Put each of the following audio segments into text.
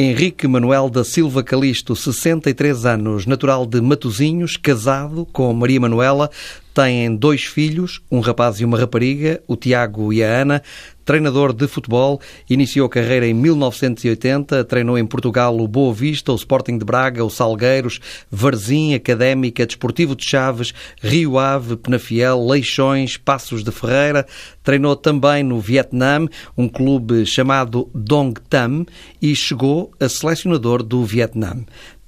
Henrique Manuel da Silva Calisto, 63 anos, natural de Matozinhos, casado com Maria Manuela, tem dois filhos, um rapaz e uma rapariga, o Tiago e a Ana. Treinador de futebol, iniciou carreira em 1980, treinou em Portugal o Boa Vista, o Sporting de Braga, o Salgueiros, Varzim, Académica, Desportivo de Chaves, Rio Ave, Penafiel, Leixões, Passos de Ferreira. Treinou também no Vietnã, um clube chamado Dong Tam, e chegou a selecionador do Vietnã.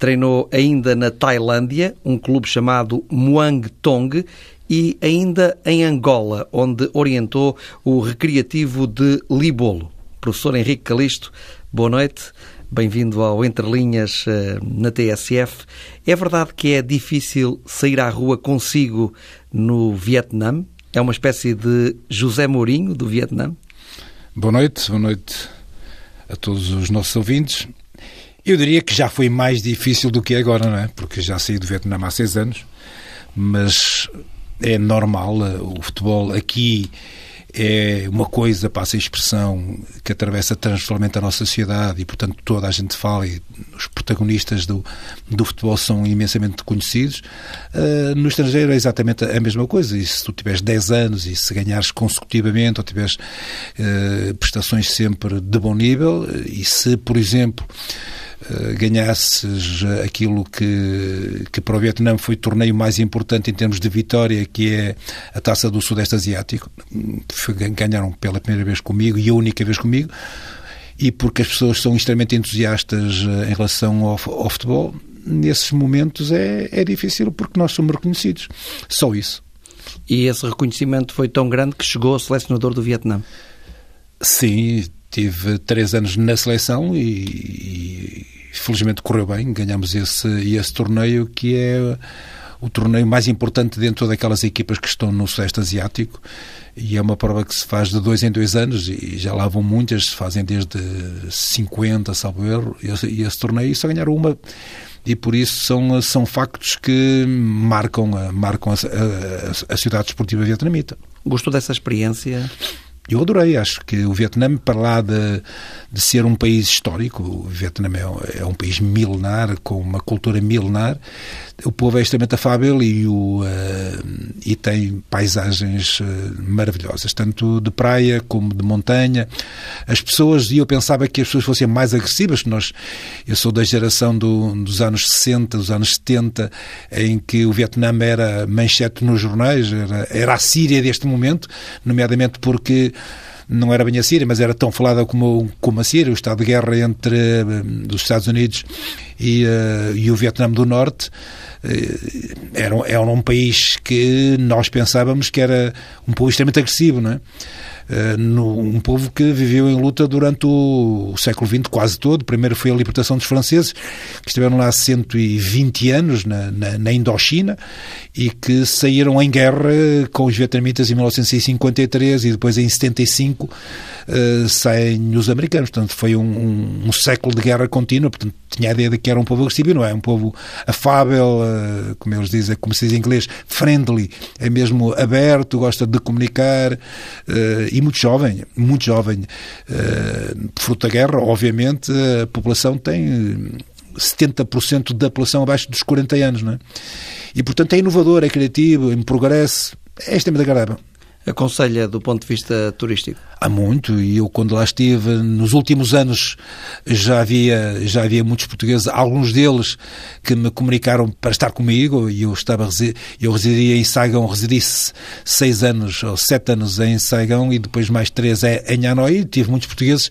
Treinou ainda na Tailândia, um clube chamado Muang Thong, e ainda em Angola, onde orientou o recreativo de Libolo. Professor Henrique Calisto, boa noite. Bem-vindo ao Entre Linhas eh, na TSF. É verdade que é difícil sair à rua consigo no Vietnã? É uma espécie de José Mourinho do Vietnã? Boa noite, boa noite a todos os nossos ouvintes. Eu diria que já foi mais difícil do que agora, não é? Porque já saí do Vietnã há seis anos, mas é normal. Eh, o futebol aqui é uma coisa, passa a expressão, que atravessa transversalmente a nossa sociedade e, portanto, toda a gente fala e os protagonistas do, do futebol são imensamente conhecidos. Uh, no estrangeiro é exatamente a mesma coisa. E se tu tiveres 10 anos e se ganhares consecutivamente ou tiveres uh, prestações sempre de bom nível e se, por exemplo, ganhasses aquilo que, que para o Vietnã foi o torneio mais importante em termos de vitória, que é a Taça do Sudeste Asiático. Ganharam pela primeira vez comigo e a única vez comigo. E porque as pessoas são extremamente entusiastas eh, em relação ao, ao futebol, nesses momentos é, é difícil porque nós somos reconhecidos. Só isso. E esse reconhecimento foi tão grande que chegou ao selecionador do Vietnã? Sim, tive três anos na seleção e, e felizmente correu bem. Ganhamos esse, esse torneio que é o torneio mais importante dentro daquelas equipas que estão no Sudeste Asiático e é uma prova que se faz de dois em dois anos e já lá vão muitas, se fazem desde 50, salvo erro, e esse, torneio e só ganharam uma e por isso são, são factos que marcam, marcam a, a, a cidade esportiva vietnamita. Gostou dessa experiência? Eu adorei, acho que o Vietnã, para lá de, de ser um país histórico, o Vietnã é, é, um país milenar, com uma cultura milenar, o povo é extremamente afável e, o, uh, e tem paisagens uh, maravilhosas, tanto de praia como de montanha. As pessoas, e eu pensava que as pessoas fossem mais agressivas, nós, eu sou da geração do, dos anos 60, dos anos 70, em que o Vietnã era manchete nos jornais, era, era a Síria deste momento, nomeadamente porque não era bem a Síria, mas era tão falada como, como a Síria, o estado de guerra entre uh, os Estados Unidos e, uh, e o Vietnã do Norte. Uh, era, era um país que nós pensávamos que era um país extremamente agressivo, não é? Uh, no, um povo que viveu em luta durante o, o, século XX quase todo. Primeiro foi a libertação dos franceses, que estiveram lá 120 anos na, na, na Indochina e que saíram em guerra com os vietnamitas em 1953 e depois em 75 uh, saem os americanos. Portanto, foi um, um, um, século de guerra contínua. Portanto, tinha a ideia de que era um povo agressivo, não é? Um povo afável, uh, como eles dizem, como se diz em inglês, friendly, é mesmo aberto, gosta de comunicar uh, muito jovem, muito jovem. Uh, fruto da guerra, obviamente, a população tem 70% da população abaixo dos 40 anos, não é? E, portanto, é inovador, é criativo, em progresso, é extremamente agradável aconselha do ponto de vista turístico? Há muito, e eu quando lá estive, nos últimos anos já havia, já havia muitos portugueses, alguns deles que me comunicaram para estar comigo, e eu estava, eu residia em Saigão, residi seis anos ou sete anos em Saigão e depois mais três em Hanoi, tive muitos portugueses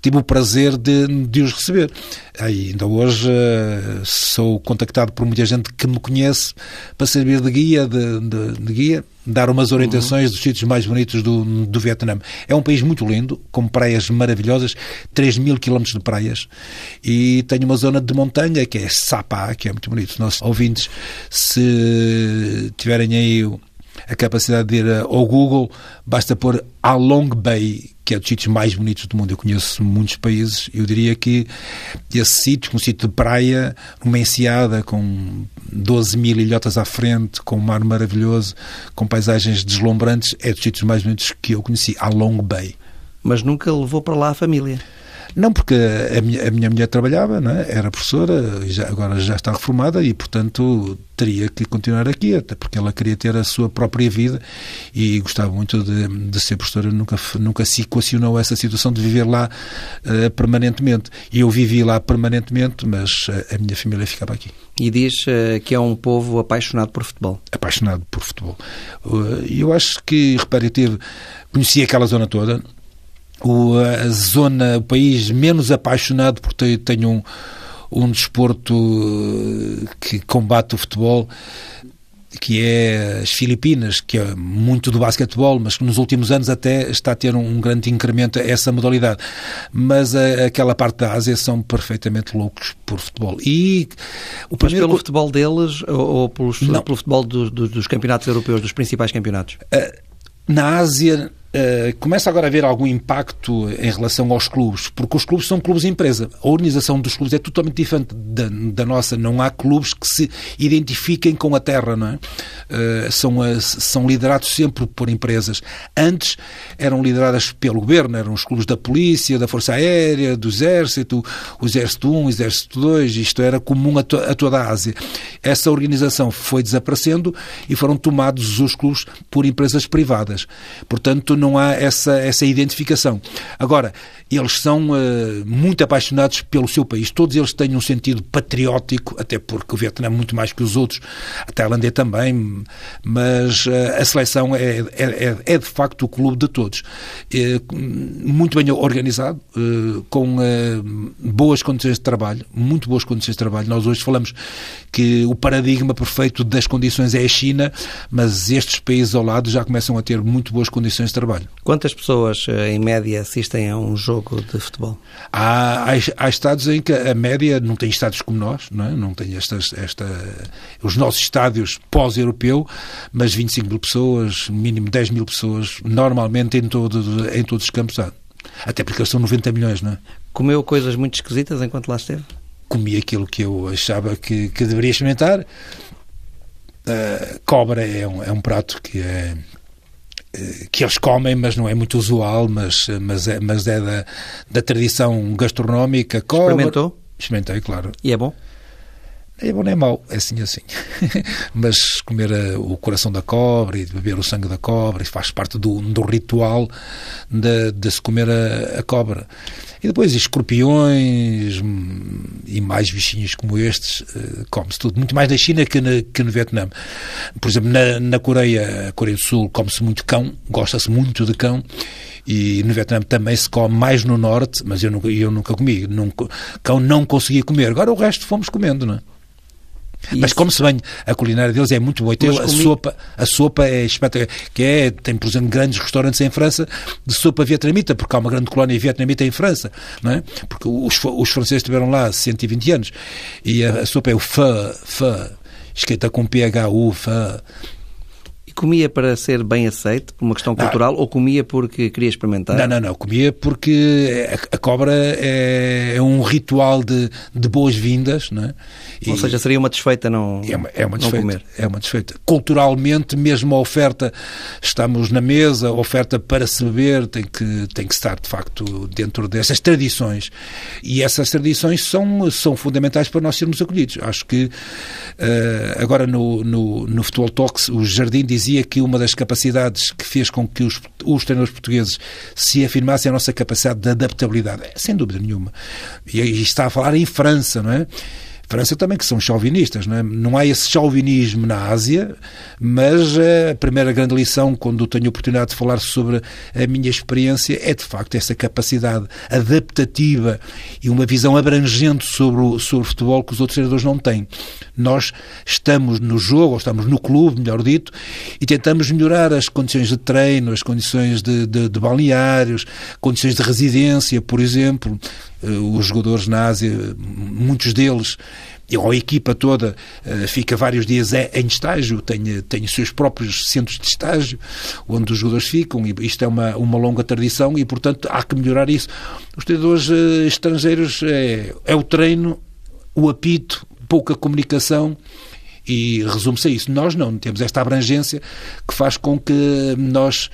tive o prazer de, de os receber. Ainda hoje uh, sou contactado por muita gente que me conhece para servir de guia, de, de, de guia, dar umas orientações uhum. dos sítios mais bonitos do, do Vietnã. É um país muito lindo, com praias maravilhosas, 3 mil quilómetros de praias, e tem uma zona de montanha que é Sapa, que é muito bonito. Os nossos ouvintes, se tiverem aí a capacidade de ir ao Google, basta pôr Along Bay, que é dos sítios mais bonitos do mundo. Eu conheço muitos países, eu diria que esse sítio, um sítio de praia, uma enseada com 12 mil ilhotas à frente, com um mar maravilhoso, com paisagens deslumbrantes, é dos sítios mais bonitos que eu conheci, Along Bay. Mas nunca levou para lá a família? Não, porque a minha, a minha mulher trabalhava, não é? era professora, já, agora já está reformada e, portanto, teria que continuar aqui, até porque ela queria ter a sua própria vida e gostava muito de, de ser professora, nunca, nunca se equacionou essa situação de viver lá uh, permanentemente. E eu vivi lá permanentemente, mas a, minha família ficava aqui. E diz uh, que é um povo apaixonado por futebol. Apaixonado por futebol. Uh, eu acho que, repare, eu tive, conheci aquela zona toda, o, a zona, o país menos apaixonado porque tenho um um desporto eh, que combate o futebol que é as Filipinas, que é muito do basquetebol, mas que nos últimos anos até está a ter um grande incremento a essa modalidade. Mas a, aquela parte da Ásia são perfeitamente loucos por futebol. E o primeiro... Mas pelo futebol deles ou, ou pelos, pelo futebol do, do, dos campeonatos europeus, dos principais campeonatos? Uh, na Ásia Uh, começa agora a haver algum impacto em relação aos clubes, porque os clubes são clubes empresa. A organização dos clubes é totalmente diferente da, da nossa. Não há clubes que se identifiquem com a terra, não é? Uh, são, uh, são liderados sempre por empresas. Antes eram lideradas pelo governo, eram os clubes da polícia, da Força Aérea, do Exército, o Exército 1, o Exército 2, isto era comum a, to a toda a Ásia. Essa organização foi desaparecendo e foram tomados os clubes por empresas privadas. Portanto, não há essa, essa identificação. Agora, eles são uh, muito apaixonados pelo seu país. Todos eles têm um sentido patriótico, até porque o Vietnã é muito mais que os outros, a Tailândia também, mas uh, a seleção é, é, é, é, de facto o clube de todos. Uh, muito bem organizado, com boas condições de trabalho, muito boas condições de trabalho. Nós hoje falamos que o paradigma perfeito das condições é a China, mas estes países ao lado já começam a ter muito boas condições de trabalho. Quantas pessoas, em média, assistem a um jogo? de futebol? Há, há, há, estados em que a média não tem estádios como nós, não, é? não tem estas, esta, os nossos estádios pós-europeu, mas 25 mil pessoas, mínimo 10 mil pessoas, normalmente em, todo, em todos os campos há. Até porque são 90 milhões, não é? Comeu coisas muito esquisitas enquanto lá esteve? Comi aquilo que eu achava que, que deveria experimentar. Uh, cobra é um, é um prato que é, eh, que eles comem, mas não é muito usual, mas, mas é, mas é da, da tradição gastronómica. Experimentou? Experimentei, claro. E é bom? É bom, nem é mau, é assim assim. Mas comer a, eh, o coração da cobra e beber o sangue da cobra faz parte do, do ritual de, de se comer a, a, cobra. E depois escorpiões hum, e mais bichinhos como estes, uh, come-se tudo. Muito mais na China que, na, que no Vietnã. Por exemplo, na, na Coreia, Coreia do Sul, come-se muito cão, gosta-se muito de cão e no Vietnã também se come mais no norte, mas eu nunca, eu nunca comi. Nunca, cão não conseguia comer. Agora o resto fomos comendo, não é? Mas como se bem, a culinária deles é muito boa. Tem, a, comi... sopa, a sopa é espetacular. Que é, tem, por exemplo, grandes restaurantes em França de sopa vietnamita, porque há uma grande colónia vietnamita em França, não é? Porque os, os franceses estiveram lá 120 anos. E a, a sopa é o pho, pho, escrita com PHU, pho comia para ser bem aceito, por uma questão cultural, ou comia porque queria experimentar? Não, não, não. Comia porque a, a cobra é, é, um ritual de, de boas-vindas, não é? E ou seja, seria uma desfeita não, é uma, é uma desfeita, comer. É uma desfeita. Culturalmente, mesmo a oferta, estamos na mesa, a oferta para se beber tem que, tem que estar, de facto, dentro dessas tradições. E essas tradições são, são fundamentais para nós sermos acolhidos. Acho que uh, agora no, no, no Futebol Talks, o Jardim dizia dizia que uma das capacidades que fez com que os, os treinadores portugueses se afirmassem é a nossa capacidade de adaptabilidade. Sem dúvida nenhuma. E, e está a falar em França, não é? França também, que são chauvinistas, não é? Não há esse chauvinismo na Ásia, mas a primeira grande lição, quando tenho a oportunidade de falar sobre a minha experiência, é de facto essa capacidade adaptativa e uma visão abrangente sobre o, sobre o futebol que os outros treinadores não têm. Nós estamos no jogo, ou estamos no clube, melhor dito, e tentamos melhorar as condições de treino, as condições de, de, de balneários, condições de residência, por exemplo. Eh, os jogadores na Ásia, muitos deles, ou a equipa toda, eh, fica vários dias em estágio, tem, tem os seus próprios centros de estágio, onde os jogadores ficam, e isto é uma, uma longa tradição e, portanto, há que melhorar isso. Os treinadores eh, estrangeiros é, é o treino, o apito, pouca comunicação e resume-se a isso. Nós não, temos esta abrangência que faz com que nós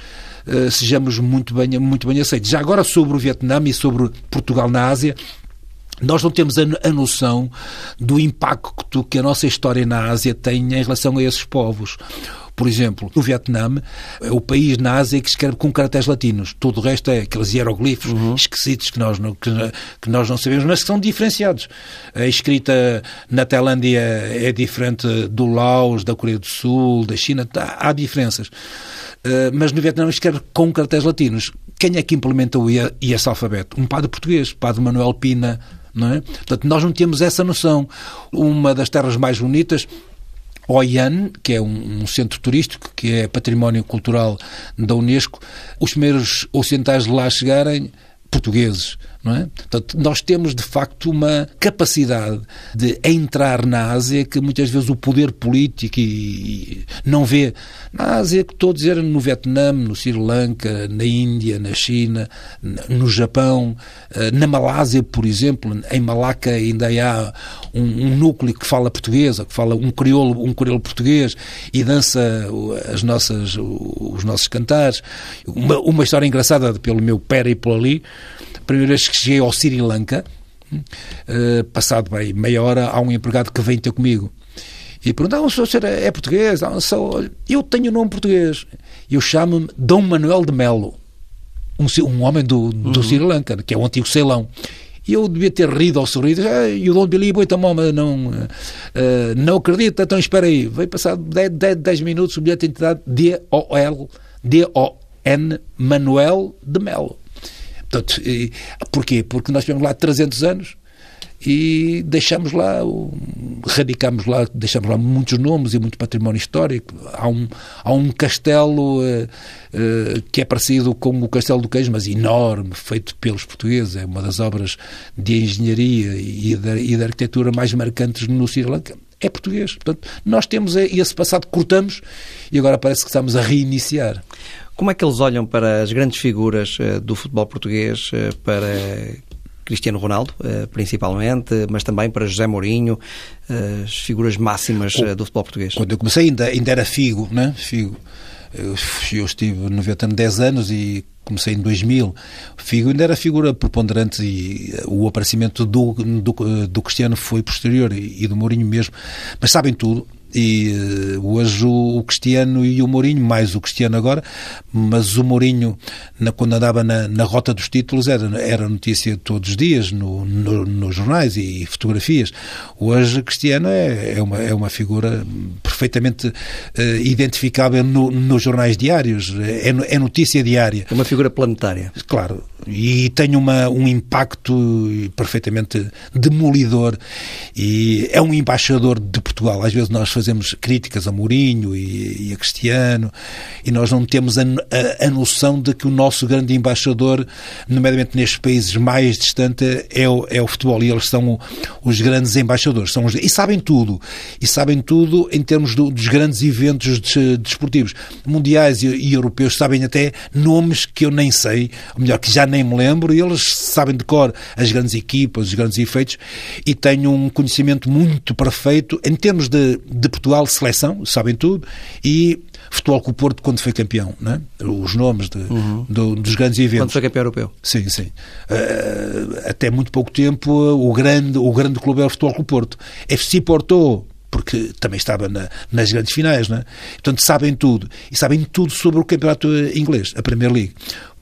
uh, sejamos muito bem, muito bem aceitos. Já agora sobre o Vietnã e sobre Portugal na Ásia, nós não temos a, noção do impacto que a nossa história na Ásia tem em relação a esses povos. Por exemplo, o Vietnã é o país na Ásia que escreve com caracteres latinos. Todo o resto é aqueles hieroglifos uhum. esquisitos que nós, não, que, que, nós não sabemos, mas que são diferenciados. A escrita na Tailândia é diferente do Laos, da Coreia do Sul, da China. Tá, há diferenças. Uh, mas no Vietnã escreve com caracteres latinos. Quem é que implementou esse alfabeto? Um padre português, padre Manuel Pina, não é? Portanto, nós não temos essa noção. Uma das terras mais bonitas Oian, que é um, um, centro turístico, que é património cultural da Unesco, os primeiros ocidentais de lá chegarem, portugueses, não é? Portanto, nós temos de facto uma capacidade de entrar na Ásia que muitas vezes o poder político e, não vê. Na Ásia, que estou a dizer, no Vietnã, no Sri Lanka, na Índia, na China, no Japão, eh, na Malásia, por exemplo, em Malaca ainda há um, um núcleo que fala portuguesa, que fala um crioulo, um crioulo português e dança as nossas, os nossos cantares. Uma, uma história engraçada pelo meu périplo ali, a primeira vez cheguei ao Sri Lanka, uh, passado bem meia hora, há um empregado que vem ter comigo e pergunta: ah, o senhor é português? Ah, sou... Eu tenho o nome português. Eu chamo-me Dom Manuel de Melo, um, um homem do, do uhum. Sri Lanka, que é o antigo Ceilão. E eu devia ter rido ao sorriso. Ah, e o Dom Billy Boita Moma não, uh, não acredita, então espera aí. Veio passar 10, 10, 10 minutos o bilhete de identidade D-O-L, D-O-N, Manuel de Melo. Portanto, e, porquê? Porque nós tivemos lá 300 anos e deixamos lá, radicamos lá, deixamos lá muitos nomes e muito património histórico. Há um, há um castelo uh, uh, que é parecido com o Castelo do Queijo, mas enorme, feito pelos portugueses. É uma das obras de engenharia e de, e de arquitetura mais marcantes no Sri Lanka. É português. Portanto, nós temos esse passado cortamos e agora parece que estamos a reiniciar. Como é que eles olham para as grandes figuras uh, do futebol português, uh, para Cristiano Ronaldo, uh, principalmente, mas também para José Mourinho, as figuras máximas do futebol português? Quando eu comecei ainda, ainda era Figo, né? Figo. Eu, eu estive no Vietnã 10 anos e comecei em 2000. Figo ainda era figura preponderante e o aparecimento do, do, do Cristiano foi posterior e, e do Mourinho mesmo. Mas sabem tudo, e uh, hoje o, o, Cristiano e o Mourinho, mais o Cristiano agora, mas o Mourinho, na, quando andava na, na, rota dos títulos, era, era notícia todos os dias no, no, nos jornais e fotografias. Hoje Cristiano é, é, uma, é uma figura perfeitamente uh, identificável no, nos jornais diários, é, é notícia diária. É uma figura planetária. Claro, e tem uma, um impacto perfeitamente demolidor e é um embaixador de Portugal. Às vezes nós fazemos críticas a Mourinho e, e a Cristiano e nós não temos a, a, a, noção de que o nosso grande embaixador, nomeadamente nestes países mais distantes, é o, é o futebol e eles são os grandes embaixadores. São os, e sabem tudo. E sabem tudo em termos do, dos grandes eventos desportivos. Mundiais e, e europeus sabem até nomes que eu nem sei, ou melhor, que já nem me lembro, e eles sabem de cor as grandes equipas, os grandes efeitos, e têm um conhecimento muito perfeito em termos de, de Portugal, seleção, sabem tudo, e futebol com o Porto quando foi campeão, né? os nomes de, uhum. do, dos grandes eventos. Quando foi campeão europeu. Sim, sim. Uh, até muito pouco tempo, o grande, o grande clube é o futebol com o Porto. FC Porto, porque também estava na, nas grandes finais, né? Portanto, sabem tudo. E sabem tudo sobre o campeonato inglês, a Premier League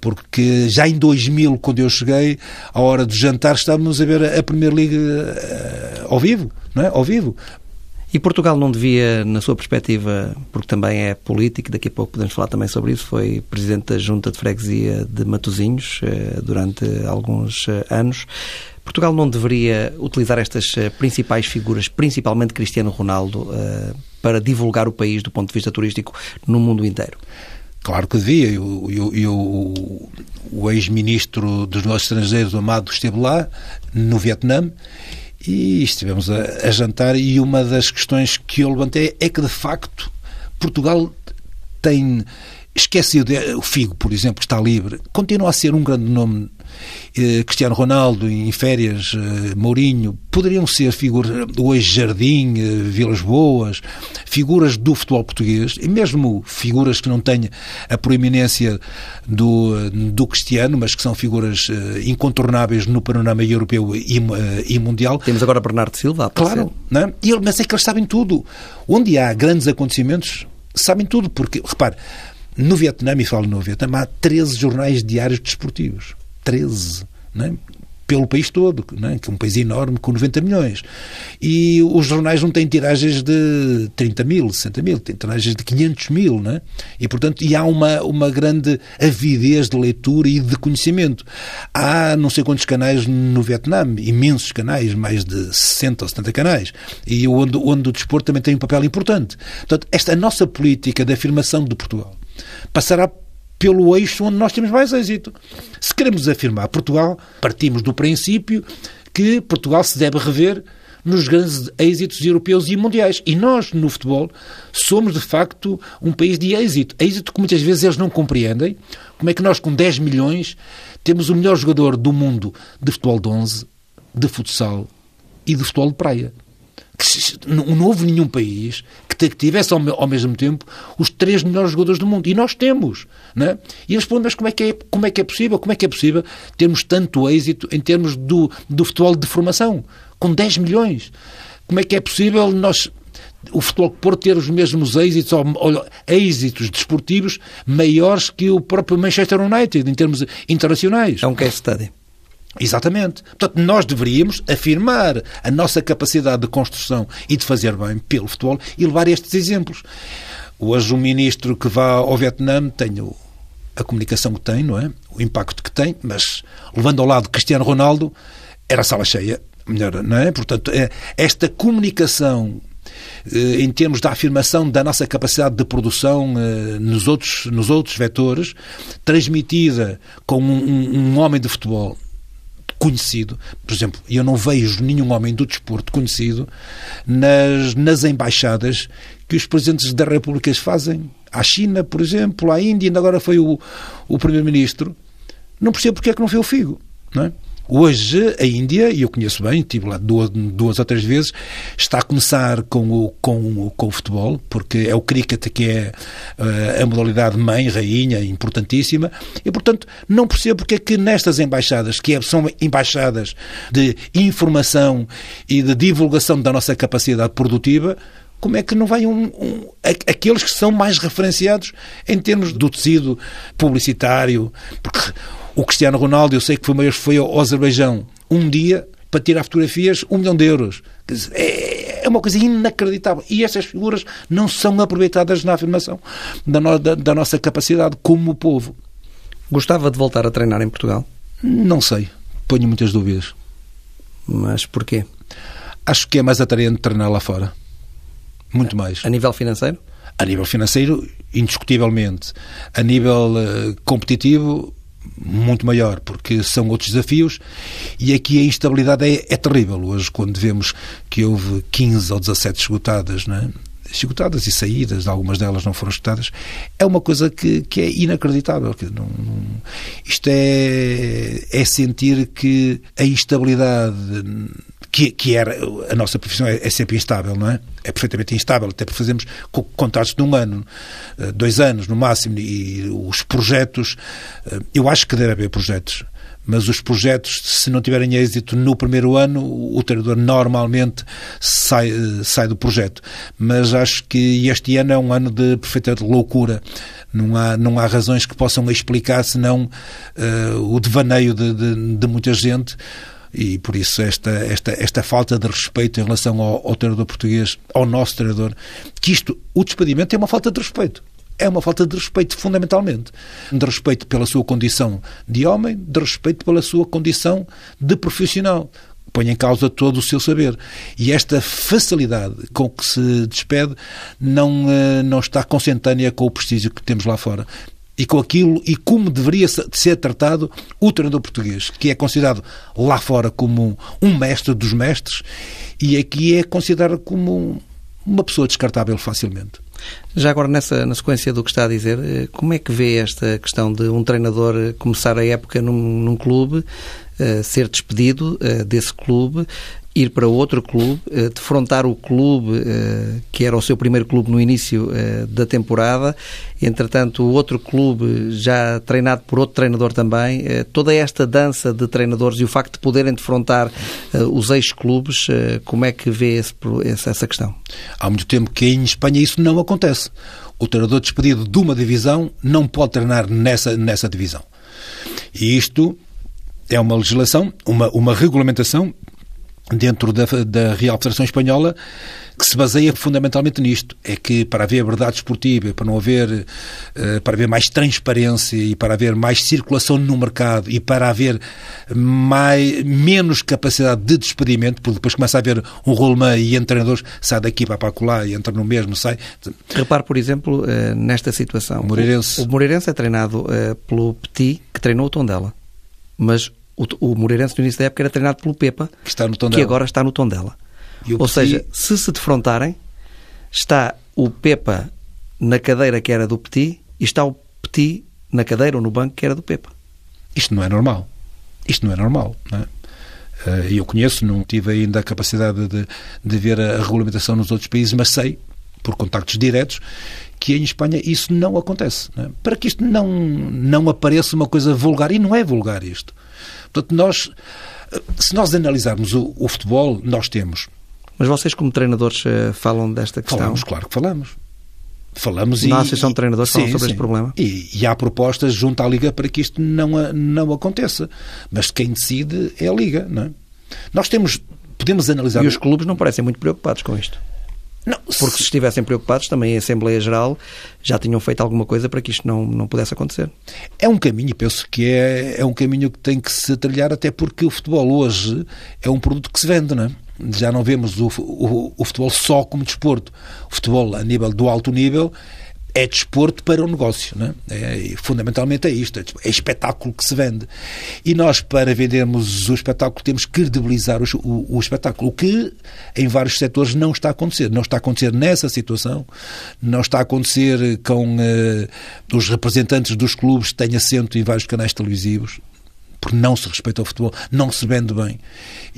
porque já em 2000, quando eu cheguei, à hora do jantar, estávamos a ver a Primeira Liga uh, ao vivo, não é? Ao vivo. E Portugal não devia, na sua perspectiva, porque também é político, daqui a pouco podemos falar também sobre isso, foi presidente da Junta de Freguesia de Matosinhos uh, durante alguns uh, anos. Portugal não deveria utilizar estas principais figuras, principalmente Cristiano Ronaldo, para divulgar o país do ponto de vista turístico no mundo inteiro? Claro que devia. Eu, eu o ex-ministro dos negócios estrangeiros, Amado, esteve lá, no Vietnã, e estivemos a, a, jantar. E uma das questões que eu levantei é que, de facto, Portugal tem esquecido o Figo, por exemplo, que está livre, continua a ser um grande nome. Eh, Cristiano Ronaldo em férias, eh, Mourinho, poderiam ser figuras hoje Jardim, eh, Vilas Boas, figuras do futebol português, e mesmo figuras que não têm a proeminência do, do Cristiano, mas que são figuras incontornáveis no panorama europeu e, e mundial. Temos agora Bernardo Silva, Claro, não é? e, mas é que eles sabem tudo. Onde há grandes acontecimentos, sabem tudo, porque, repare, no Vietnã, e falo no Vietnã, há 13 jornais diários desportivos. 13. Não é? pelo país todo, é? que é um país enorme com 90 milhões. E os jornais não têm tiragens de 30 mil, 60 mil, têm tiragens de 500 mil. Não é? E, portanto, e há uma, uma grande avidez de leitura e de conhecimento. Há não sei quantos canais no Vietnã, imensos canais, mais de 60 ou 70 canais, e onde, onde o desporto também tem um papel importante. Portanto, esta nossa política de afirmação de Portugal passará pelo eixo onde nós temos mais êxito. Se queremos afirmar Portugal, partimos do princípio que Portugal se deve rever nos grandes êxitos europeus e mundiais. E nós, no futebol, somos de facto um país de êxito. Êxito que muitas vezes eles não compreendem. Como é que nós, com 10 milhões, temos o melhor jogador do mundo de futebol de 11, de futsal e de futebol de praia que não houve nenhum país que tivesse ao, mesmo tempo os três melhores jogadores do mundo. E nós temos. Não é? E eles perguntam, mas como é, que é, como é que é possível? Como é que é possível termos tanto êxito em termos do, do futebol de formação? Com 10 milhões. Como é que é possível nós o futebol por ter os mesmos êxitos ou, ou, êxitos desportivos maiores que o próprio Manchester United em termos internacionais. É um case study. Exatamente. Portanto, nós deveríamos afirmar a nossa capacidade de construção e de fazer bem pelo futebol e levar estes exemplos. Hoje, um ministro que vá ao Vietnã tem a comunicação que tem, não é? O impacto que tem, mas levando ao lado Cristiano Ronaldo, era sala cheia, melhor, não é? Portanto, é, esta comunicação eh, em termos da afirmação da nossa capacidade de produção eh, nos outros, nos outros vetores, transmitida com um, um homem de futebol conhecido. Por exemplo, eu não vejo nenhum homem do desporto conhecido nas, nas embaixadas que os presidentes da República fazem. À China, por exemplo, à Índia, ainda agora foi o, o Primeiro-Ministro. Não percebo porque é que não foi o Figo. Não é? Hoje, a Índia, e eu conheço bem, estive lá duas, duas ou três vezes, está a começar com o, com, com o futebol, porque é o cricket que é uh, a modalidade mãe, rainha, importantíssima, e portanto não percebo porque é que nestas embaixadas, que é, são embaixadas de informação e de divulgação da nossa capacidade produtiva, como é que não vai um, um, aqueles que são mais referenciados em termos do tecido publicitário, porque o Cristiano Ronaldo, eu sei que foi, foi ao Azerbaijão um dia para tirar fotografias, um milhão de euros. É, é uma coisa inacreditável. E estas figuras não são aproveitadas na afirmação da, no, da, da nossa capacidade como povo. Gostava de voltar a treinar em Portugal? Não sei. Ponho muitas dúvidas. Mas porquê? Acho que é mais atraente treinar lá fora. Muito mais. A nível financeiro? A nível financeiro, indiscutivelmente. A nível uh, competitivo, muito maior, porque são outros desafios e aqui a instabilidade é, é terrível. Hoje, quando vemos que houve 15 ou 17 esgotadas, é? esgotadas e saídas, algumas delas não foram esgotadas, é uma coisa que, que é inacreditável. Que não, não, isto é, é sentir que a instabilidade que, que era a nossa profissão é, é, sempre instável, não é? É perfeitamente instável, até porque fazemos contratos de um ano, eh, dois anos no máximo, e os projetos, eh, eu acho que deve haver projetos, mas os projetos, se não tiverem êxito no primeiro ano, o treinador normalmente sai, eh, sai do projeto. Mas acho que este ano é um ano de perfeita loucura. Não há, não há razões que possam explicar senão uh, o devaneio de, de, de muita gente e por isso esta, esta, esta falta de respeito em relação ao, ao treinador português, ao nosso treinador, que isto, o despedimento é uma falta de respeito é uma falta de respeito, fundamentalmente. De respeito pela sua condição de homem, de respeito pela sua condição de profissional. Põe em causa todo o seu saber. E esta facilidade com que se despede não, eh, não está consentânea com o prestígio que temos lá fora e com aquilo e como deveria ser tratado o treinador português, que é considerado lá fora como um mestre dos mestres e aqui é considerado como uma pessoa descartável facilmente. Já agora, nessa, na sequência do que está a dizer, eh, como é que vê esta questão de um treinador começar a época num, num clube, ser despedido uh, desse clube, ir para outro clube, uh, defrontar o clube que era o seu primeiro clube no início da temporada, entretanto, outro clube já treinado por outro treinador também, toda esta dança de treinadores e o facto de poderem defrontar os ex-clubes, como é que vê esse, essa questão? Há muito tempo que em Espanha isso não acontece. O treinador despedido de uma divisão não pode treinar nessa, nessa divisão. E isto é uma legislação, uma, uma regulamentação dentro da, da Real Federação Espanhola que se baseia fundamentalmente nisto. É que para haver verdade esportiva, para não haver, eh, para haver mais transparência e para haver mais circulação no mercado e para haver mais, menos capacidade de despedimento, porque depois começa a haver um rolemã e treinadores sai daqui para lá e entra no mesmo, sai. Repare, por exemplo, eh, nesta situação. O Moreirense. O, o Moreirense é treinado eh, pelo Petit, que treinou o Tondela. Mas o, o Moreirense no início da época era treinado pelo Pepa, que, está no tom que agora está no Tondela. Ou Petit... seja, se se defrontarem, está o Pepa na cadeira que era do Petit e está o Petit na cadeira ou no banco que era do Pepa. Isto não é normal. Isto não é normal. Não é? Eh, eu conheço, não tive ainda a capacidade de, de ver a regulamentação nos outros países, mas sei, por contactos diretos, que em Espanha isso não acontece. Não é? Para que isto não, não apareça uma coisa vulgar, e não é vulgar isto. Portanto, nós, se nós analisarmos o, o futebol, nós temos. Mas vocês, como treinadores, eh, falam desta questão? Falamos, claro que falamos. Falamos Na Associação de Treinadores sim, falam sobre sim. este problema? E, e, há propostas junto à Liga para que isto não, não aconteça. Mas quem decide é a Liga, não é? Nós temos, podemos analisar... E os clubes não parecem muito preocupados com isto? Não, Porque se estivessem preocupados, também em Assembleia Geral já tinham feito alguma coisa para que isto não, não pudesse acontecer. É um caminho, penso que é, é um caminho que tem que se trilhar, até porque o futebol hoje é um produto que se vende, não é? Já não vemos o, o, o futebol só como desporto. O futebol a nível do alto nível é desporto para o negócio. Né? É, fundamentalmente é isto, é, é espetáculo que se vende. E nós, para vendermos o espetáculo, temos que credibilizar o, o, o, espetáculo, o que em vários setores não está a acontecer. Não está a acontecer nessa situação, não está a acontecer com uh, os representantes dos clubes que têm assento em vários canais televisivos porque não se respeita o futebol, não se vende bem.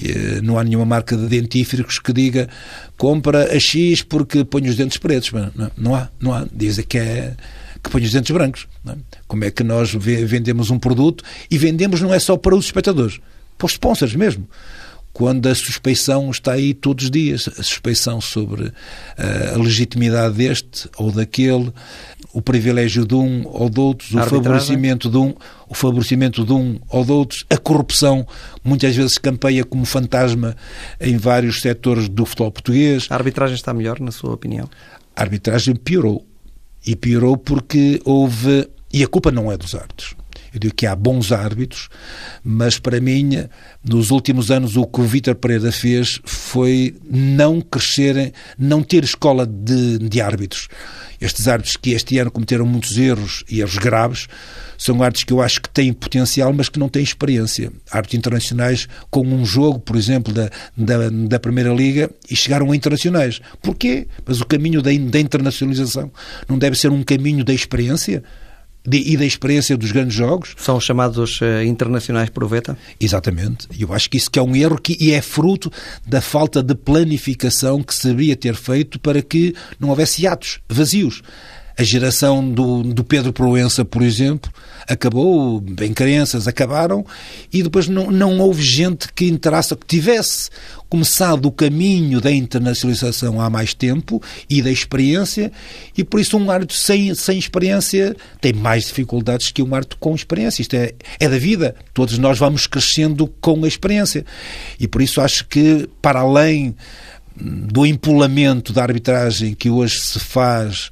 Eh, não há nenhuma marca de dentífricos que diga compra a X porque põe os dentes pretos. Não, não há, não há. Dizem que é que põe os dentes brancos. É? Como é que nós vendemos um produto e vendemos não é só para os espectadores, para os sponsors mesmo quando a suspeição está aí todos os dias, a suspeição sobre uh, a legitimidade deste ou daquele, o privilégio de um ou de outros, o favorecimento de um, o favorecimento de um ou de outros, a corrupção muitas vezes campeia como fantasma em vários setores do futebol português. A arbitragem está melhor, na sua opinião? A arbitragem piorou. E piorou porque houve. E a culpa não é dos árbitros. Eu digo que há bons árbitros, mas para mim, nos últimos anos, o que o Vítor Pereira fez foi não crescer, não ter escola de, de árbitros. Estes árbitros que este ano cometeram muitos erros e erros graves, são árbitros que eu acho que têm potencial, mas que não têm experiência. Árbitros internacionais com um jogo, por exemplo, da, da, da Primeira Liga e chegaram a internacionais. Porquê? Mas o caminho da, da internacionalização não deve ser um caminho da experiência? De, e da experiência dos grandes jogos. São chamados uh, internacionais proveta? Exatamente. Eu acho que isso que é um erro que, e é fruto da falta de planificação que se deveria ter feito para que não houvesse atos vazios. A geração do, do Pedro Proença, por exemplo, acabou, bem crenças acabaram, e depois não, não houve gente que interessa, que tivesse começado o caminho da internacionalização há mais tempo e da experiência, e por isso um árbitro sem, sem experiência tem mais dificuldades que um árbitro com experiência. Isto é, é da vida. Todos nós vamos crescendo com a experiência. E por isso acho que, para além do empolamento da arbitragem que hoje se faz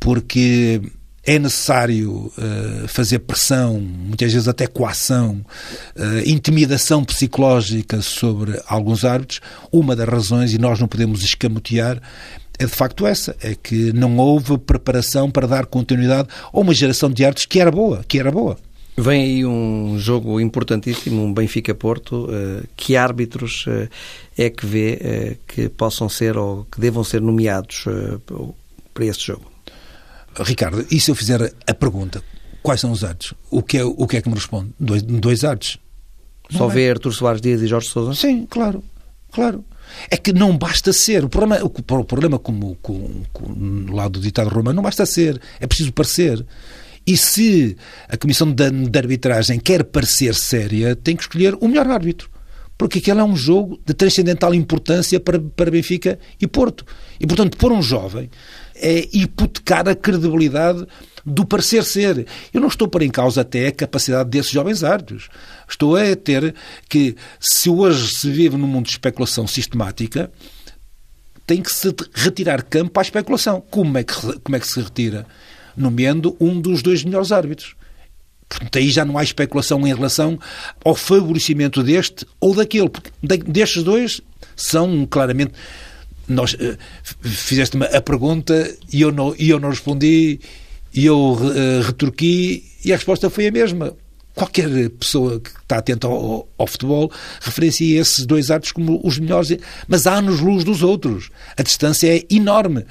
porque é necessário uh, fazer pressão, muitas vezes até coação, uh, intimidação psicológica sobre alguns árbitros. Uma das razões, e nós não podemos escamotear, é de facto essa, é que não houve preparação para dar continuidade a uma geração de árbitros que era boa, que era boa. Vem aí um jogo importantíssimo, um Benfica-Porto. Uh, que árbitros é que vê que possam ser ou que devam ser nomeados para este jogo? Ricardo, e se eu fizer a pergunta, quais são os atos? O que é, o que, é que me responde? Dois, dois atos. Só não é? ver Artur Soares Dias e Jorge Sousa? Sim, claro, claro. É que não basta ser. O problema, o, problema como, como, como lado do ditado romano, não basta ser. É preciso parecer. E se a Comissão de, de Arbitragem quer parecer séria, tem que escolher o melhor árbitro porque aquele é um jogo de transcendental importância para, para Benfica e Porto. E, portanto, pôr um jovem é hipotecar a credibilidade do parecer ser. Eu não estou por em causa até a capacidade desses jovens árbitros. Estou a ter que, se hoje se vive num mundo de especulação sistemática, tem que se retirar campo à especulação. Como é que, como é que se retira? Nomeando um dos dois melhores árbitros. Portanto, aí já não há especulação em relação ao favorecimento deste ou daquele, porque destes dois são claramente. Nós, uh, fizeste-me a pergunta e eu não, e eu não respondi, e eu uh, retorqui, e a resposta foi a mesma. Qualquer pessoa que está atenta ao, ao, futebol referencia esses dois atos como os melhores, mas há nos luz dos outros. A distância é enorme.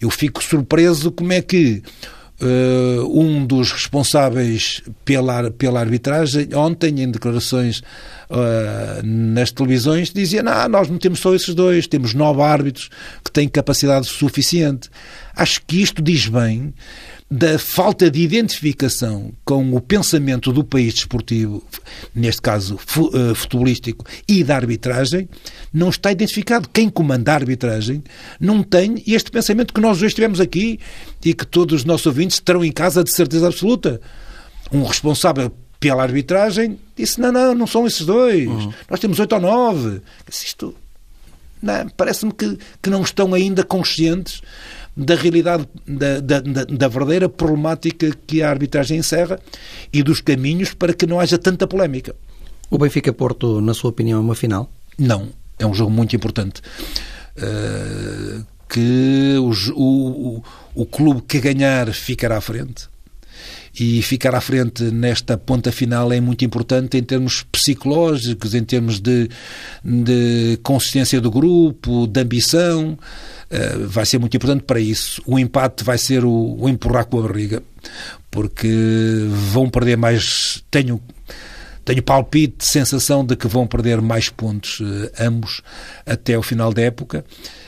Eu fico surpreso como é que Uh, um dos responsáveis pela, pela arbitragem, ontem, em declarações uh, nas televisões, dizia: não, nós não temos só esses dois, temos nove árbitros que têm capacidade suficiente. Acho que isto diz bem da falta de identificação com o pensamento do país desportivo, neste caso eh, futebolístico, e da arbitragem, não está identificado. Quem comanda a arbitragem não tem este pensamento que nós hoje tivemos aqui e que todos os nossos ouvintes terão em casa de certeza absoluta. Um responsável pela arbitragem disse: não, não, não são esses dois. Uhum. Nós temos oito ou nove. Isto parece-me que, que não estão ainda conscientes da realidade, da, da, da, verdadeira problemática que a arbitragem encerra e dos caminhos para que não haja tanta polémica. O Benfica-Porto, na sua opinião, é uma final? Não, é um jogo muito importante. Uh, que o, o, o clube que ganhar ficará à frente e ficar à frente nesta ponta final é muito importante em termos psicológicos, em termos de, de consciência do grupo, de ambição. Uh, vai ser muito importante para isso. O empate vai ser o, o empurrar com a barriga, porque vão perder mais. Tenho tenho palpite, sensação de que vão perder mais pontos uh, ambos até o final da época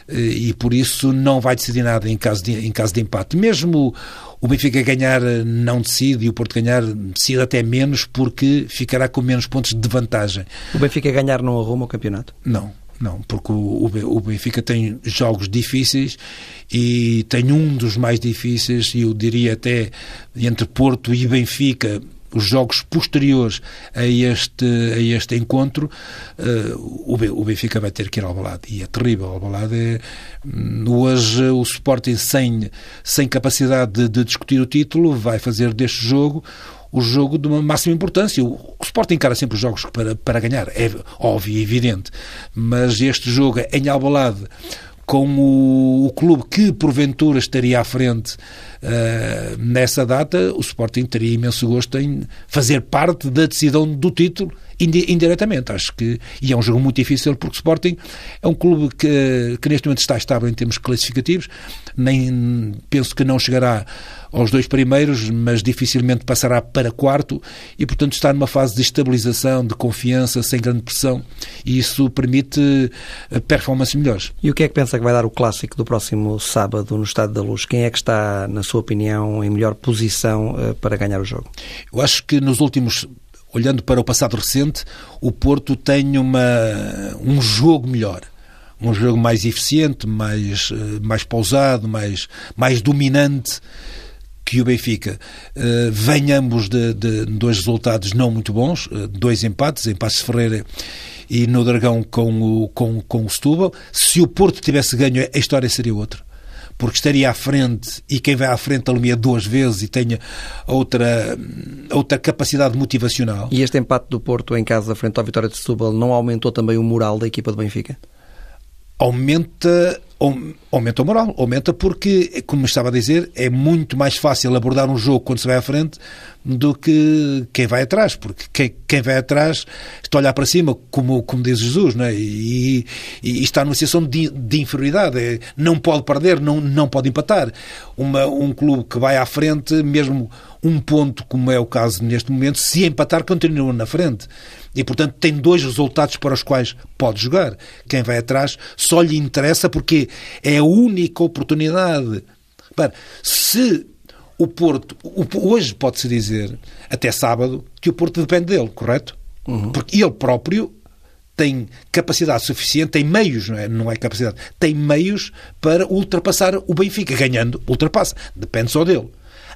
uh, e por isso não vai decidir nada em caso de, em caso de empate. Mesmo o Benfica ganhar eh, não decide e o Porto ganhar decide até menos porque ficará com menos pontos de vantagem. O Benfica ganhar não arruma o campeonato? Não. Não, porque o Benfica tem jogos difíceis e tem um dos mais difíceis, e eu diria até entre Porto e Benfica, os jogos posteriores a este, a este encontro, uh, o Benfica vai ter que ir ao balado. E é terrível. O balado é. Hum, hoje, o Sporting, sem, sem capacidade de, de discutir o título, vai fazer deste jogo o jogo de uma máxima importância. O, o Sporting encara sempre os jogos para, para ganhar, é óbvio e evidente, mas este jogo em Albalade com o, o clube que porventura estaria à frente uh, nessa data, o Sporting teria imenso gosto em fazer parte da decisão do título indiretamente. Acho que. E é um jogo muito difícil porque o Sporting é um clube que, que neste momento está estável em termos classificativos, nem penso que não chegará aos dois primeiros, mas dificilmente passará para quarto e, portanto, está numa fase de estabilização, de confiança, sem grande pressão e isso permite eh, performances melhores. E o que é que pensa que vai dar o clássico do próximo sábado no Estado da Luz? Quem é que está, na sua opinião, em melhor posição eh, para ganhar o jogo? Eu acho que nos últimos olhando para o passado recente, o Porto tem uma, um jogo melhor. Um jogo mais eficiente, mais, eh, mais pausado, mais, mais dominante que o Benfica. Uh, vem ambos de, de, dois resultados não muito bons, dois empates, empates de Ferreira e no Dragão com o, com, com o Setúbal. Se o Porto tivesse ganho, a história seria outra porque estaria à frente e quem vai à frente alumia duas vezes e tenha outra, outra capacidade motivacional. E este empate do Porto em casa frente à Vitória de Setúbal não aumentou também o moral da equipa do Benfica? Aumenta aumenta o moral, aumenta porque, como estava a dizer, é muito mais fácil abordar um jogo quando se vai à frente do que quem vai atrás, porque quem, quem vai atrás está a olhar para cima, como, como diz Jesus, não é? e, e, e está numa situação de, de inferioridade, é, não pode perder, não, não pode empatar. Uma, um clube que vai à frente, mesmo um ponto, como é o caso neste momento, se empatar, continua na frente. E, portanto, tem dois resultados para os quais pode jogar. Quem vai atrás só lhe interessa porque é a única oportunidade. Para, se o Porto, hoje pode-se dizer, até sábado, que o Porto depende dele, correto? Uhum. Porque ele próprio tem capacidade suficiente, tem meios, não é, não é capacidade, tem meios para ultrapassar o Benfica. Ganhando, ultrapassa. Depende só dele.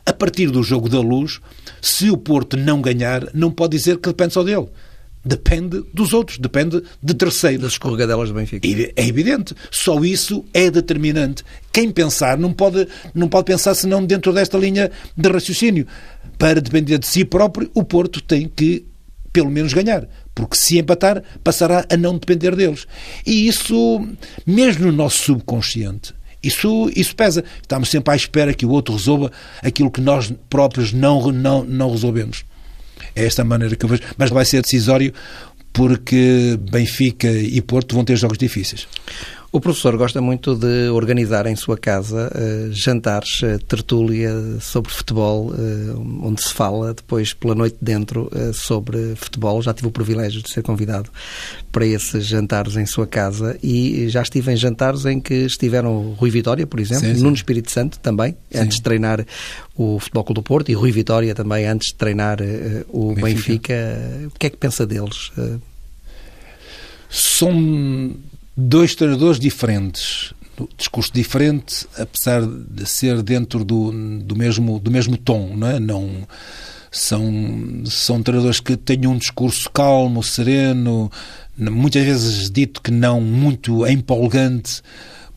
A partir do jogo da luz, se o Porto não ganhar, não pode dizer que depende só dele depende dos outros, depende de terceiros. Das escorregadelas do Benfica. É evidente. Só isso é determinante. Quem pensar não pode, não pode pensar senão dentro desta linha de raciocínio. Para depender de si próprio, o Porto tem que, pelo menos, ganhar. Porque se empatar, passará a não depender deles. E isso, mesmo no nosso subconsciente, isso, isso pesa. Estamos sempre à espera que o outro resolva aquilo que nós próprios não, não, não resolvemos. É esta maneira que eu vejo. Mas vai ser decisório porque Benfica e Porto vão ter jogos difíceis. O professor gosta muito de organizar em sua casa uh, jantares, uh, tertúlia sobre futebol, uh, onde se fala depois pela noite dentro sobre futebol. Já tive o privilégio de ser convidado para esses jantares em sua casa e já estive em jantares em que estiveram Rui Vitória, por exemplo, sim, sim. Nuno Espírito Santo também, sim. antes de treinar o Futebol Clube do Porto, e Rui Vitória também antes de treinar o Benfica. Benfica. O que é que pensa deles? São dois treinadores diferentes, discurso diferente, apesar de ser dentro do, do, mesmo, do mesmo tom, não é? Não, são, são treinadores que têm um discurso calmo, sereno, muitas vezes dito que não muito empolgante,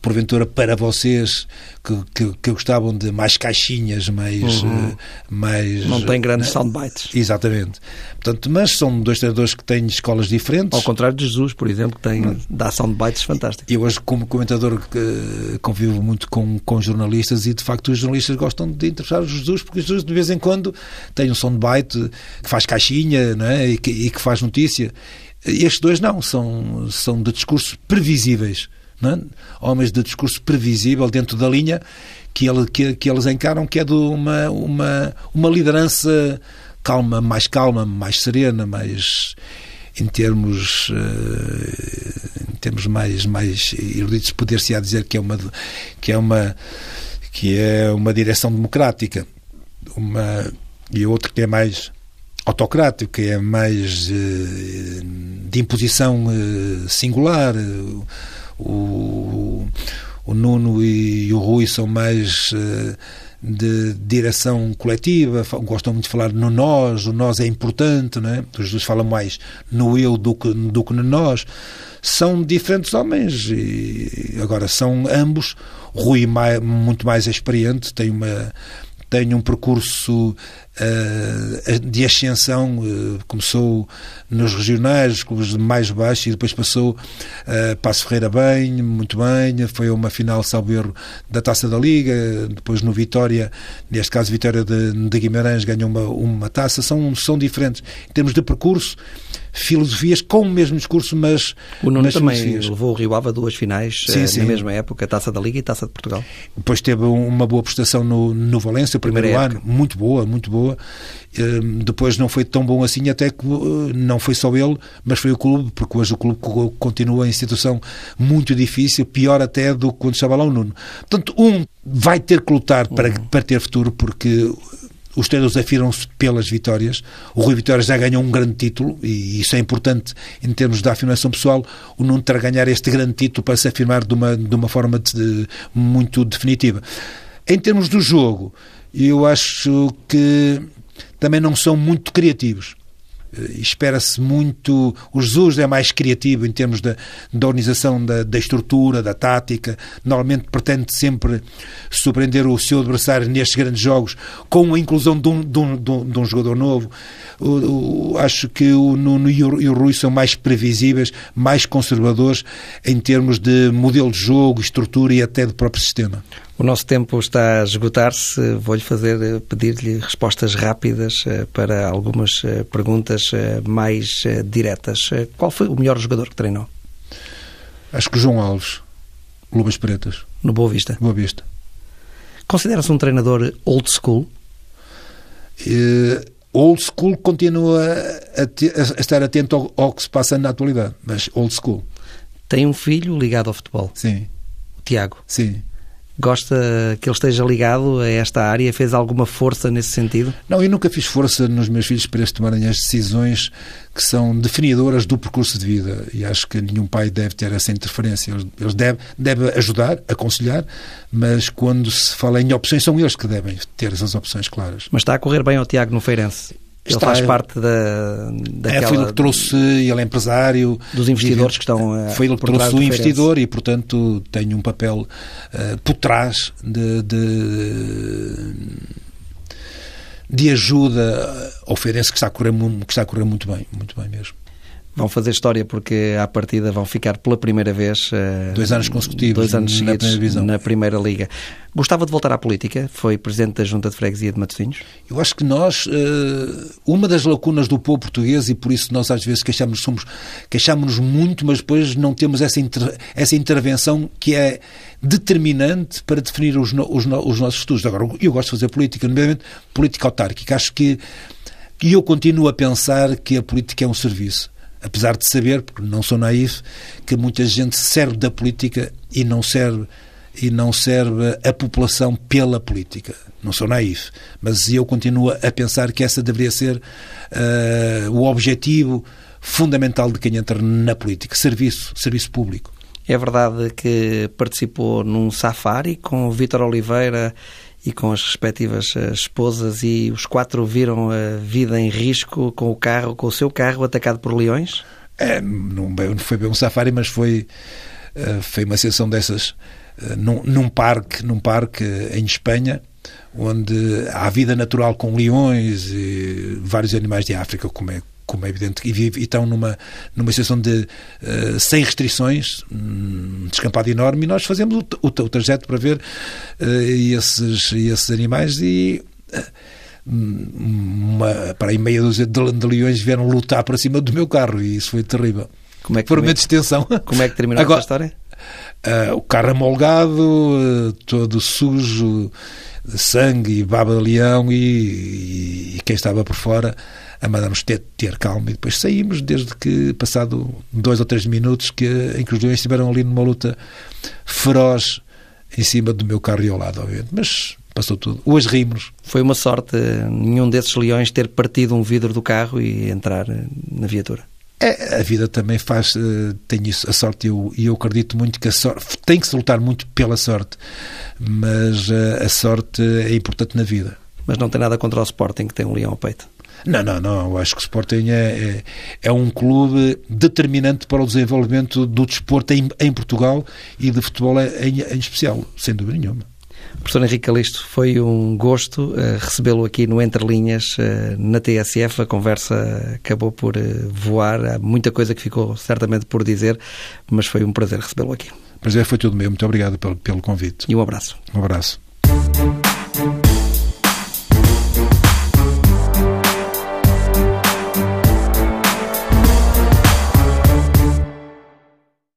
porventura para vocês que, que, que gostavam de mais caixinhas, mais. Uhum. Uh, mais Não tem grandes uh, soundbites. Exatamente. Portanto, mas são dois treinadores que têm escolas diferentes. Ao contrário de Jesus, por exemplo, que tem, uhum. dá soundbites fantásticos. Eu hoje, como comentador, convivo muito com, com jornalistas e de facto os jornalistas gostam de entrevistar o Jesus porque Jesus de vez em quando tem um soundbite que faz caixinha não é? e, que, e que faz notícia. Estes dois não, são, são de discursos previsíveis é? homens de discurso previsível dentro da linha que, ele, que, que eles encaram, que é de uma, uma, uma liderança calma, mais calma, mais serena, mais em termos uh, em termos mais mais eruditos poder-se á dizer que é uma que é uma que é uma direção democrática uma e outro que é mais autocrático que é mais uh, de imposição uh, singular o, o Nuno e o Rui são mais uh, de direção coletiva, gostam muito de falar no nós, o nós é importante, não é? os dois falam mais no eu do que, do que no nós. São diferentes homens e agora são ambos. Rui mais, muito mais experiente, tem uma tem um percurso uh, de ascensão. Uh, começou nos regionais, clubes mais baixos, e depois passou uh, Passo Ferreira bem, muito bem. Foi uma final, salvo erro, da Taça da Liga. Depois no Vitória, neste caso Vitória de, de Guimarães, ganhou uma, uma taça. São, são diferentes. Em termos de percurso, filosofias com o mesmo discurso, mas. O Nuno também filosofias. levou o Rio Ave a duas finais sim, sim. na mesma época, Taça da Liga e Taça de Portugal. Depois teve uma boa prestação no, no Valência, o primeiro ano, muito boa, muito boa. Hum, depois não foi tão bom assim, até que uh, não foi só ele, mas foi o clube, porque hoje o clube continua em situação muito difícil, pior até do que quando estava lá o Nuno. Portanto, um vai ter que lutar para, uhum. para ter futuro, porque os treinadores afirmam-se pelas vitórias. O Rui Vitória já ganhou um grande título e isso é importante em termos da afirmação pessoal. O Nuno terá ganhar este grande título para se afirmar de uma, de uma forma de, muito definitiva. Em termos do jogo, eu acho que também não são muito criativos. espera-se muito. O Jesus é mais criativo em termos da, da organização da, da, estrutura, da tática. Normalmente pretende sempre surpreender o seu adversário nestes grandes jogos com a inclusão de um, de um, de um, de um jogador novo. O, o, acho que o Nuno e o, e o Rui são mais previsíveis, mais conservadores em termos de modelo de jogo, estrutura e até do próprio sistema. O nosso tempo está a esgotar-se. Vou-lhe fazer, eh, pedir-lhe respostas rápidas eh, para algumas eh, perguntas mais diretas. Qual foi o melhor jogador que treinou? Acho que João Alves, Lubas Pretas. No Boa Vista? Boa Vista. Considera-se um treinador old school? Uh, old school continua a, a, estar atento ao, ao, que se passa na atualidade, mas old school. Tem um filho ligado ao futebol? Sim. O Tiago? Sim. Gosta que ele esteja ligado a esta área? Fez alguma força nesse sentido? Não, eu nunca fiz força nos meus filhos para eles tomarem as decisões que são definidoras do percurso de vida e acho que nenhum pai deve ter essa interferência. Eles devem deve ajudar, aconselhar, mas quando se fala em opções, são eles que devem ter essas opções claras. Mas está a correr bem ao Tiago no Feirense? Ele está, faz parte da, daquela... É, foi ele que trouxe, ele é empresário... Dos investidores que estão eh, Foi ele que trouxe o investidor e, portanto, tem um papel uh, por trás de, de, de ajuda ao Feirense que está, a correr, que está a correr muito bem, muito bem mesmo vão fazer história porque à partida vão ficar pela primeira vez eh, dois anos consecutivos dois anos na, primeira na primeira liga. Gostava de voltar à política. Foi presidente da junta de freguesia de Matosinhos. Eu acho que nós eh, uma das lacunas do povo português e por isso nós às vezes queixamos somos queixamos-nos muito mas depois não temos essa inter, essa intervenção que é determinante para definir os, os, os nossos estudos. Agora eu gosto de fazer política nomeadamente política autárquica. Acho que e eu continuo a pensar que a política é um serviço apesar de saber, porque não sou naif, que muita gente serve da política e não serve e não serve a população pela política. Não sou naif, mas eu continuo a pensar que essa deveria ser uh, o objetivo fundamental de quem entra na política, serviço, serviço público. É verdade que participou num safari com Vítor Oliveira e com as respectivas eh, esposas e os quatro viram a vida em risco com o carro, com o seu carro atacado por leões? É, não, foi bem um safari, mas foi, eh, foi uma sessão dessas eh, num, num parque, num parque em Espanha, onde há vida natural com leões e vários animais de África, como é, como é evidente, e, vive, e estão numa, numa situação de uh, sem restrições, um descampado enorme, e nós fazemos o, o, o trajeto para ver uh, esses, esses animais e. Uh, uma, para aí meia dúzia de, leões vieram lutar para cima do meu carro e isso foi terrível. Como é que Por uma extensão. Como é que terminou Agora, a história? Uh, o carro amolgado, uh, todo sujo, de sangue e baba de leão e, e, e quem estava por fora a mandar-nos ter, ter calma e depois saímos, desde que, passado dois ou três minutos, que, em que os leões estiveram ali numa luta feroz em cima do meu carro e ao lado, obviamente. Mas passou tudo. Hoje rimos. Foi uma sorte nenhum desses leões ter partido um vidro do carro e entrar na viatura. É, a vida também faz, uh, tem isso, a sorte, e eu, eu acredito muito que a sorte, tem que se lutar muito pela sorte, mas a sorte é importante na vida. Mas não tem nada contra o Sporting que tem um leão ao peito? Não, não, não. Eu acho que o Sporting é, é, é um clube determinante para o desenvolvimento do desporto em, em Portugal e de futebol em, em especial, sem dúvida nenhuma. Professor Henrique Calisto, foi um gosto uh, recebê-lo aqui no Entre Linhas, uh, na TSF. A conversa acabou por uh, voar. Há muita coisa que ficou certamente por dizer, mas foi um prazer recebê-lo aqui. Prazer foi tudo meu. Muito obrigado pelo, pelo convite. E um abraço. Um abraço.